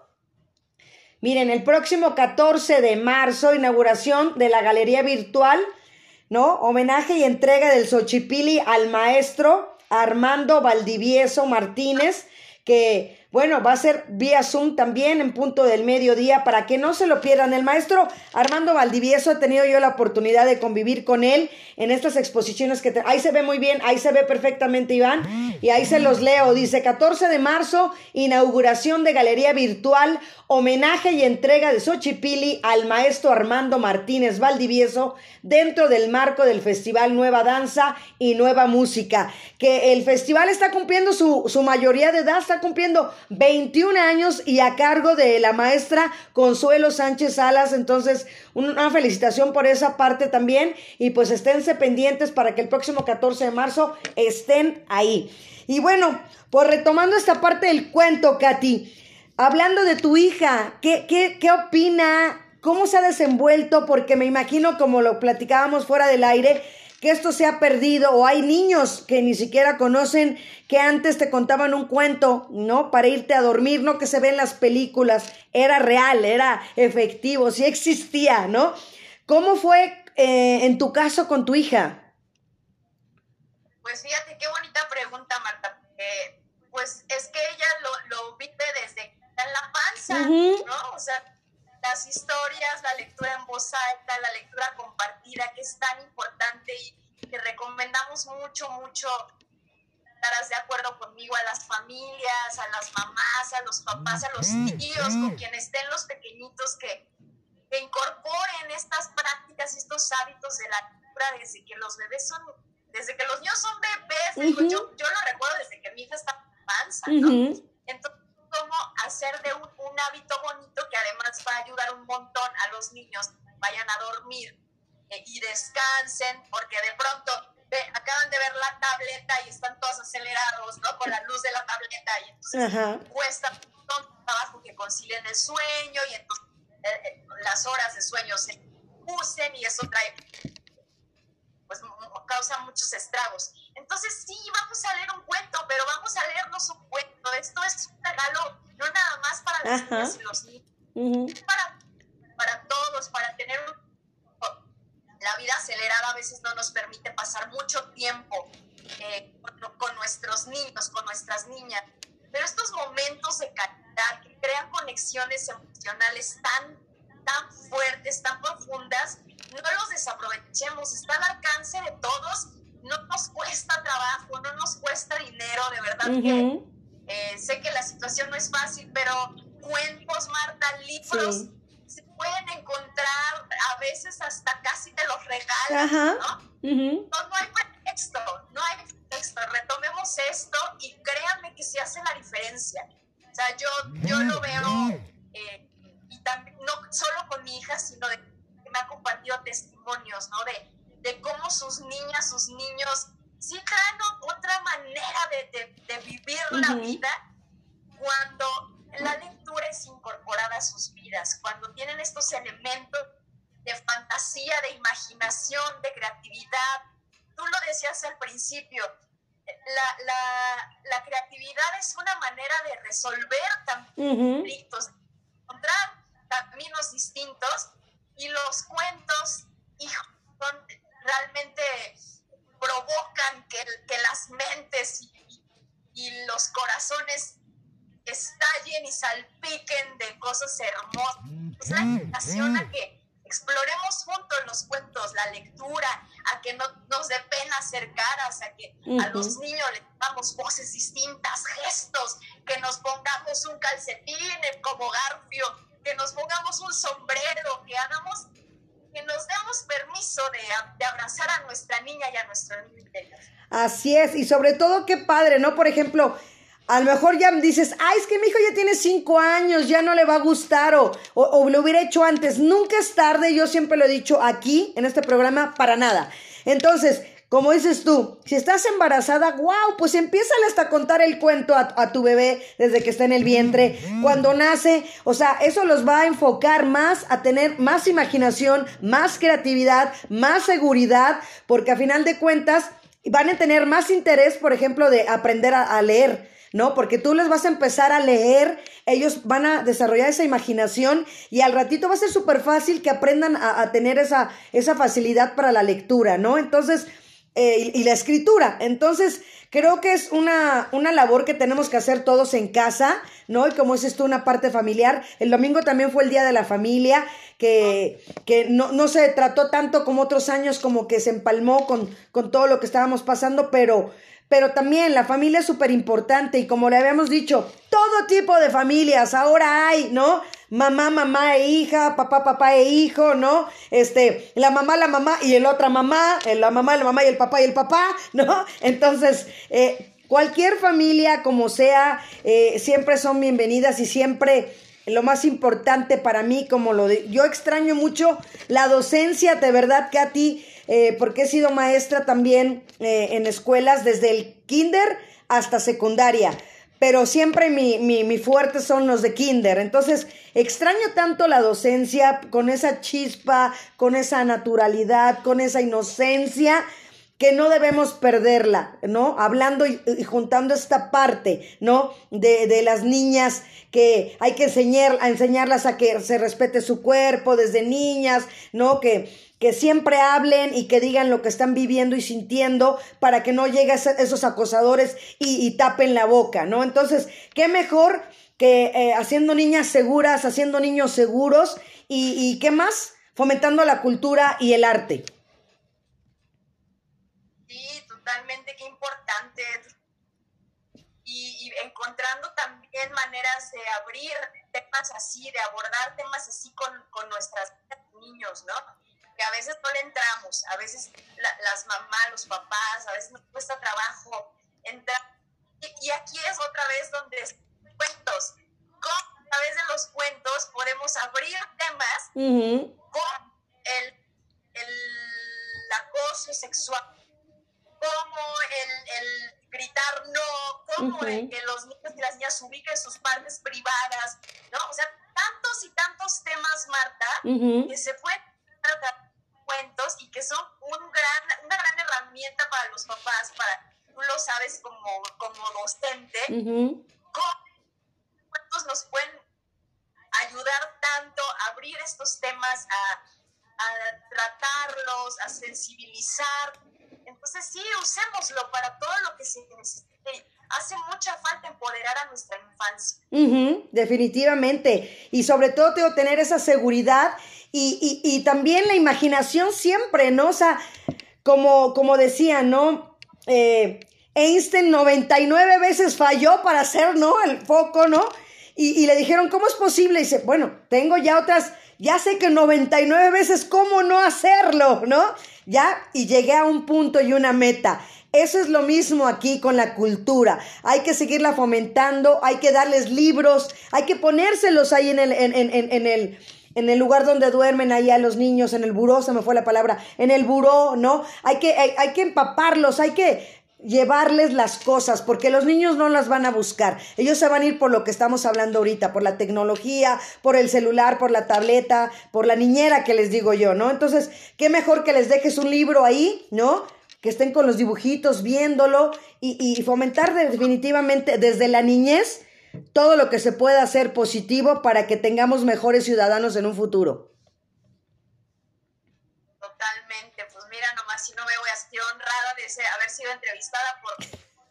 Speaker 2: Miren, el próximo 14 de marzo, inauguración de la galería virtual, ¿no? Homenaje y entrega del Xochipili al maestro Armando Valdivieso Martínez, que, bueno, va a ser vía Zoom también en punto del mediodía para que no se lo pierdan. El maestro Armando Valdivieso, he tenido yo la oportunidad de convivir con él en estas exposiciones que... te- ahí se ve muy bien, ahí se ve perfectamente Iván, y ahí se los leo. Dice 14 de marzo, inauguración de galería virtual, homenaje y entrega de Xochipili al maestro Armando Martínez Valdivieso dentro del marco del Festival Nueva Danza y Nueva Música. Que el festival está cumpliendo su, su mayoría de edad, está cumpliendo 21 años y a cargo de la maestra Consuelo Sánchez Salas. Entonces, una felicitación por esa parte también. Y pues esténse pendientes para que el próximo 14 de marzo estén ahí. Y bueno, pues retomando esta parte del cuento, Katy, hablando de tu hija, ¿qué, qué, qué opina? ¿Cómo se ha desenvuelto? Porque me imagino, como lo platicábamos fuera del aire, que esto se ha perdido o hay niños que ni siquiera conocen que antes te contaban un cuento, ¿no? Para irte a dormir, no que se ve en las películas, era real, era efectivo, sí existía, ¿no? ¿Cómo fue eh, en tu caso con tu hija?
Speaker 3: Pues fíjate qué bonita pregunta, Marta. pues es que ella lo, lo vive desde en la panza, ¿no? O sea, las historias, la lectura en voz alta, la lectura compartida, que es tan importante y que recomendamos mucho, mucho, estarás de acuerdo conmigo, a las familias, a las mamás, a los papás, a los tíos, con quienes estén los pequeñitos que, que incorporen estas prácticas, estos hábitos de la lectura desde que los bebés son, desde que los niños son bebés, yo, yo lo recuerdo desde que mi hija está en panza, ¿no? Entonces, cómo hacer de un, hábito bonito que además va a ayudar un montón a los niños vayan a dormir eh, y descansen, porque de pronto acaban de ver la tableta y están todos acelerados, ¿no? Con la luz de la tableta y entonces cuesta un trabajo que concilien el sueño y entonces eh, eh, las horas de sueño se usen y eso trae pues causa muchos estragos. Entonces sí, vamos a leer un cuento, pero vamos a leernos un cuento. Esto es un regalo no nada más para las niñas y los niños, para, para todos, para tener la vida acelerada a veces no nos permite pasar mucho tiempo eh, con, nuestros niños, con nuestras niñas. Pero estos momentos de calidad que crean conexiones emocionales tan, tan fuertes, tan profundas, no los desaprovechemos, está al alcance de todos, no nos cuesta trabajo, no nos cuesta dinero, de verdad que eh, sé que la situación no es fácil, pero cuentos, Marta, libros, se pueden encontrar, a veces hasta casi te los regalan, ¿no? ¿no? hay pretexto, no hay pretexto, retomemos esto y créanme que se hace la diferencia. O sea, yo, yo lo veo, eh, también, no solo con mi hija, sino de me ha compartido testimonios, ¿no? De, de cómo sus niñas, sus niños, sí traen otra manera de, de, vivir la vida cuando la lectura es incorporada a sus vidas, cuando tienen estos elementos de fantasía, de imaginación, de creatividad. Tú lo decías al principio, la, la, la creatividad es una manera de resolver conflictos, encontrar caminos distintos y los cuentos, hijo, realmente provocan que, que las mentes y, y, los corazones estallen y salpiquen de cosas hermosas. Es la invitación a que exploremos juntos los cuentos, la lectura, a que no nos dé pena hacer caras, a que a los niños les damos voces distintas, gestos, que nos pongamos un calcetín como garfio, que nos pongamos un sombrero, que hagamos, que nos demos permiso de, abrazar a nuestra niña y a nuestro niño.
Speaker 2: Así es, y sobre todo qué padre, ¿no? Por ejemplo, a lo mejor ya dices, ay, es que mi hijo ya tiene cinco años, ya no le va a gustar o, o, o, lo hubiera hecho antes. Nunca es tarde, yo siempre lo he dicho aquí, en este programa, para nada. Entonces, como dices tú, si estás embarazada, wow, pues empieza hasta a contar el cuento a, tu bebé desde que está en el vientre, cuando nace, o sea, eso los va a enfocar más a tener más imaginación, más creatividad, más seguridad, porque a final de cuentas van a tener más interés, por ejemplo, de aprender a, leer. ¿no? Porque tú les vas a empezar a leer, ellos van a desarrollar esa imaginación y al ratito va a ser súper fácil que aprendan a, a, tener esa, esa facilidad para la lectura, ¿no? Entonces, eh, y, la escritura. Entonces, creo que es una, una labor que tenemos que hacer todos en casa, ¿no? Y como dices tú, una parte familiar. El domingo también fue el Día de la Familia, que, que no, no se trató tanto como otros años, como que se empalmó con, con todo lo que estábamos pasando, pero, pero también la familia es súper importante y como le habíamos dicho, todo tipo de familias ahora hay, ¿no? Mamá, mamá e hija, papá, papá e hijo, ¿no? Este, la mamá, la mamá y el otra mamá, la mamá, la mamá y el papá y el papá, (laughs) ¿no? Entonces, eh, cualquier familia, como sea, eh, siempre son bienvenidas y siempre lo más importante para mí, como lo de, yo extraño mucho la docencia, de verdad, Katy, eh, porque he sido maestra también eh, en escuelas desde el kinder hasta secundaria pero siempre mi, mi, mi, fuerte son los de kinder. Entonces, extraño tanto la docencia con esa chispa, con esa naturalidad, con esa inocencia, que no debemos perderla, ¿no? Hablando y, juntando esta parte, ¿no? De, de, las niñas que hay que enseñar, a enseñarlas a que se respete su cuerpo desde niñas, ¿no? Que, que siempre hablen y que digan lo que están viviendo y sintiendo para que no lleguen esos acosadores y, tapen la boca, ¿no? Entonces, qué mejor que eh, haciendo niñas seguras, haciendo niños seguros y, qué más, fomentando la cultura y el arte
Speaker 3: totalmente, qué importante. Y, y, encontrando también maneras de abrir temas así, de abordar temas así con, con nuestras niños, ¿no? Que a veces no le entramos, a veces la, las mamás, los papás, a veces nos cuesta trabajo entrar. Y, y aquí es otra vez donde cuentos, con, a través de los cuentos podemos abrir temas uh -huh. con el, el acoso sexual como el, el, gritar no, como uh -huh. el que los niños y las niñas ubiquen sus partes privadas, ¿no? O sea, tantos y tantos temas, Marta, uh -huh. que se pueden que son un gran, una gran herramienta para los papás, para, tú lo sabes como, como docente, uh -huh. cómo nos pueden ayudar tanto a abrir estos temas, a, a tratarlos, a sensibilizar, entonces sí, usémoslo para todo lo que se necesite. Hace mucha falta empoderar a nuestra infancia.
Speaker 2: Uh -huh, definitivamente. Y sobre todo tengo tener esa seguridad y, y, y, también la imaginación siempre, ¿no? O sea, como, como decía, ¿no? Eh, Einstein 99 veces falló para hacer, ¿no? El foco, ¿no? Y, y le dijeron, ¿cómo es posible? Y dice, bueno, tengo ya otras, ya sé que 99 veces, ¿cómo no hacerlo? ¿No? ¿ya? Y llegué a un punto y una meta. Eso es lo mismo aquí con la cultura. Hay que seguirla fomentando, hay que darles libros, hay que ponérselos ahí en el, en, en, en el, en el lugar donde duermen ahí a los niños, en el buró, se me fue la palabra, en el buró, ¿no? Hay que, hay, hay que empaparlos, hay que llevarles las cosas, porque los niños no las van a buscar. Ellos se van a ir por lo que estamos hablando ahorita, por la tecnología, por el celular, por la tableta, por la niñera que les digo yo, ¿no? Entonces, qué mejor que les dejes un libro ahí, ¿no? Que estén con los dibujitos viéndolo y, y fomentar definitivamente desde la niñez todo lo que se pueda hacer positivo para que tengamos mejores ciudadanos en un futuro.
Speaker 3: Totalmente, pues mira nomás si no me voy a sentir honrada de haber sido entrevistada por,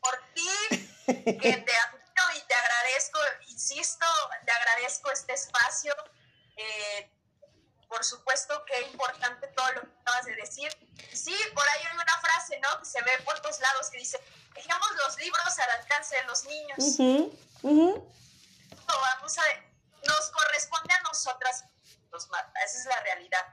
Speaker 3: por ti, que te admiro y te agradezco, insisto, te agradezco este espacio. Eh, por supuesto que es importante todo lo que acabas de decir. Sí, por ahí hay una frase, ¿no? Que se ve por todos lados que dice, dejemos los libros al alcance de los niños.
Speaker 2: Uh -huh, uh -huh.
Speaker 3: Vamos a, nos corresponde a nosotras, los esa es la realidad.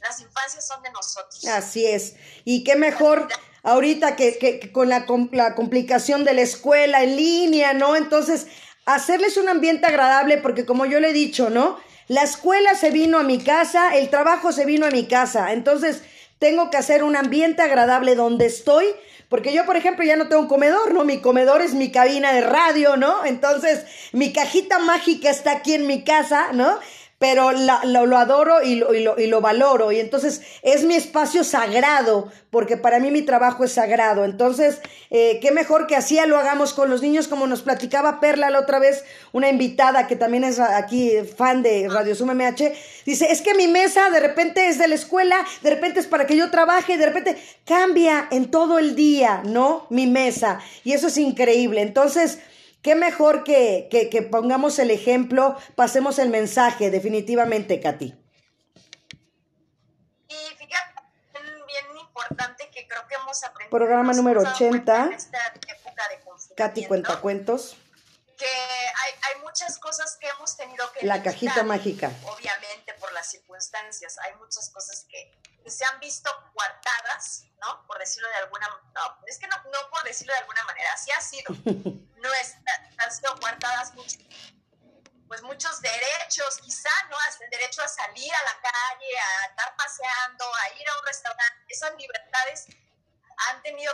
Speaker 3: Las infancias son de nosotros.
Speaker 2: Así es. Y qué mejor ahorita que, que, que con la, la complicación de la escuela en línea, ¿no? Entonces, hacerles un ambiente agradable, porque como yo le he dicho, ¿no? La escuela se vino a mi casa, el trabajo se vino a mi casa. Entonces, tengo que hacer un ambiente agradable donde estoy, porque yo, por ejemplo, ya no tengo un comedor, ¿no? Mi comedor es mi cabina de radio, ¿no? Entonces, mi cajita mágica está aquí en mi casa, ¿no? Pero la, lo, adoro y lo, y, lo, y lo valoro. Y entonces es mi espacio sagrado, porque para mí mi trabajo es sagrado. Entonces, eh, qué mejor que así lo hagamos con los niños, como nos platicaba Perla la otra vez, una invitada que también es aquí fan de Radio Sum MH, dice, es que mi mesa de repente es de la escuela, de repente es para que yo trabaje, de repente cambia en todo el día, ¿no? Mi mesa. Y eso es increíble. Entonces, Qué mejor que, que, que, pongamos el ejemplo, pasemos el mensaje, definitivamente, Katy.
Speaker 3: Y fíjate, bien importante que creo que hemos aprendido.
Speaker 2: Programa número 80.
Speaker 3: En esta época de
Speaker 2: Katy Cuentacuentos.
Speaker 3: Que hay, hay muchas cosas que hemos tenido que.
Speaker 2: La cajita mágica.
Speaker 3: Obviamente, por las circunstancias. Hay muchas cosas que, que se han visto coartadas, ¿no? Por decirlo de alguna no, es que no, no por decirlo de alguna manera, así ha sido. (laughs) Nuestras, han sido coartadas pues muchos derechos, quizá, ¿no? Hasta el derecho a salir a la calle, a estar paseando, a ir a un restaurante, esas libertades han tenido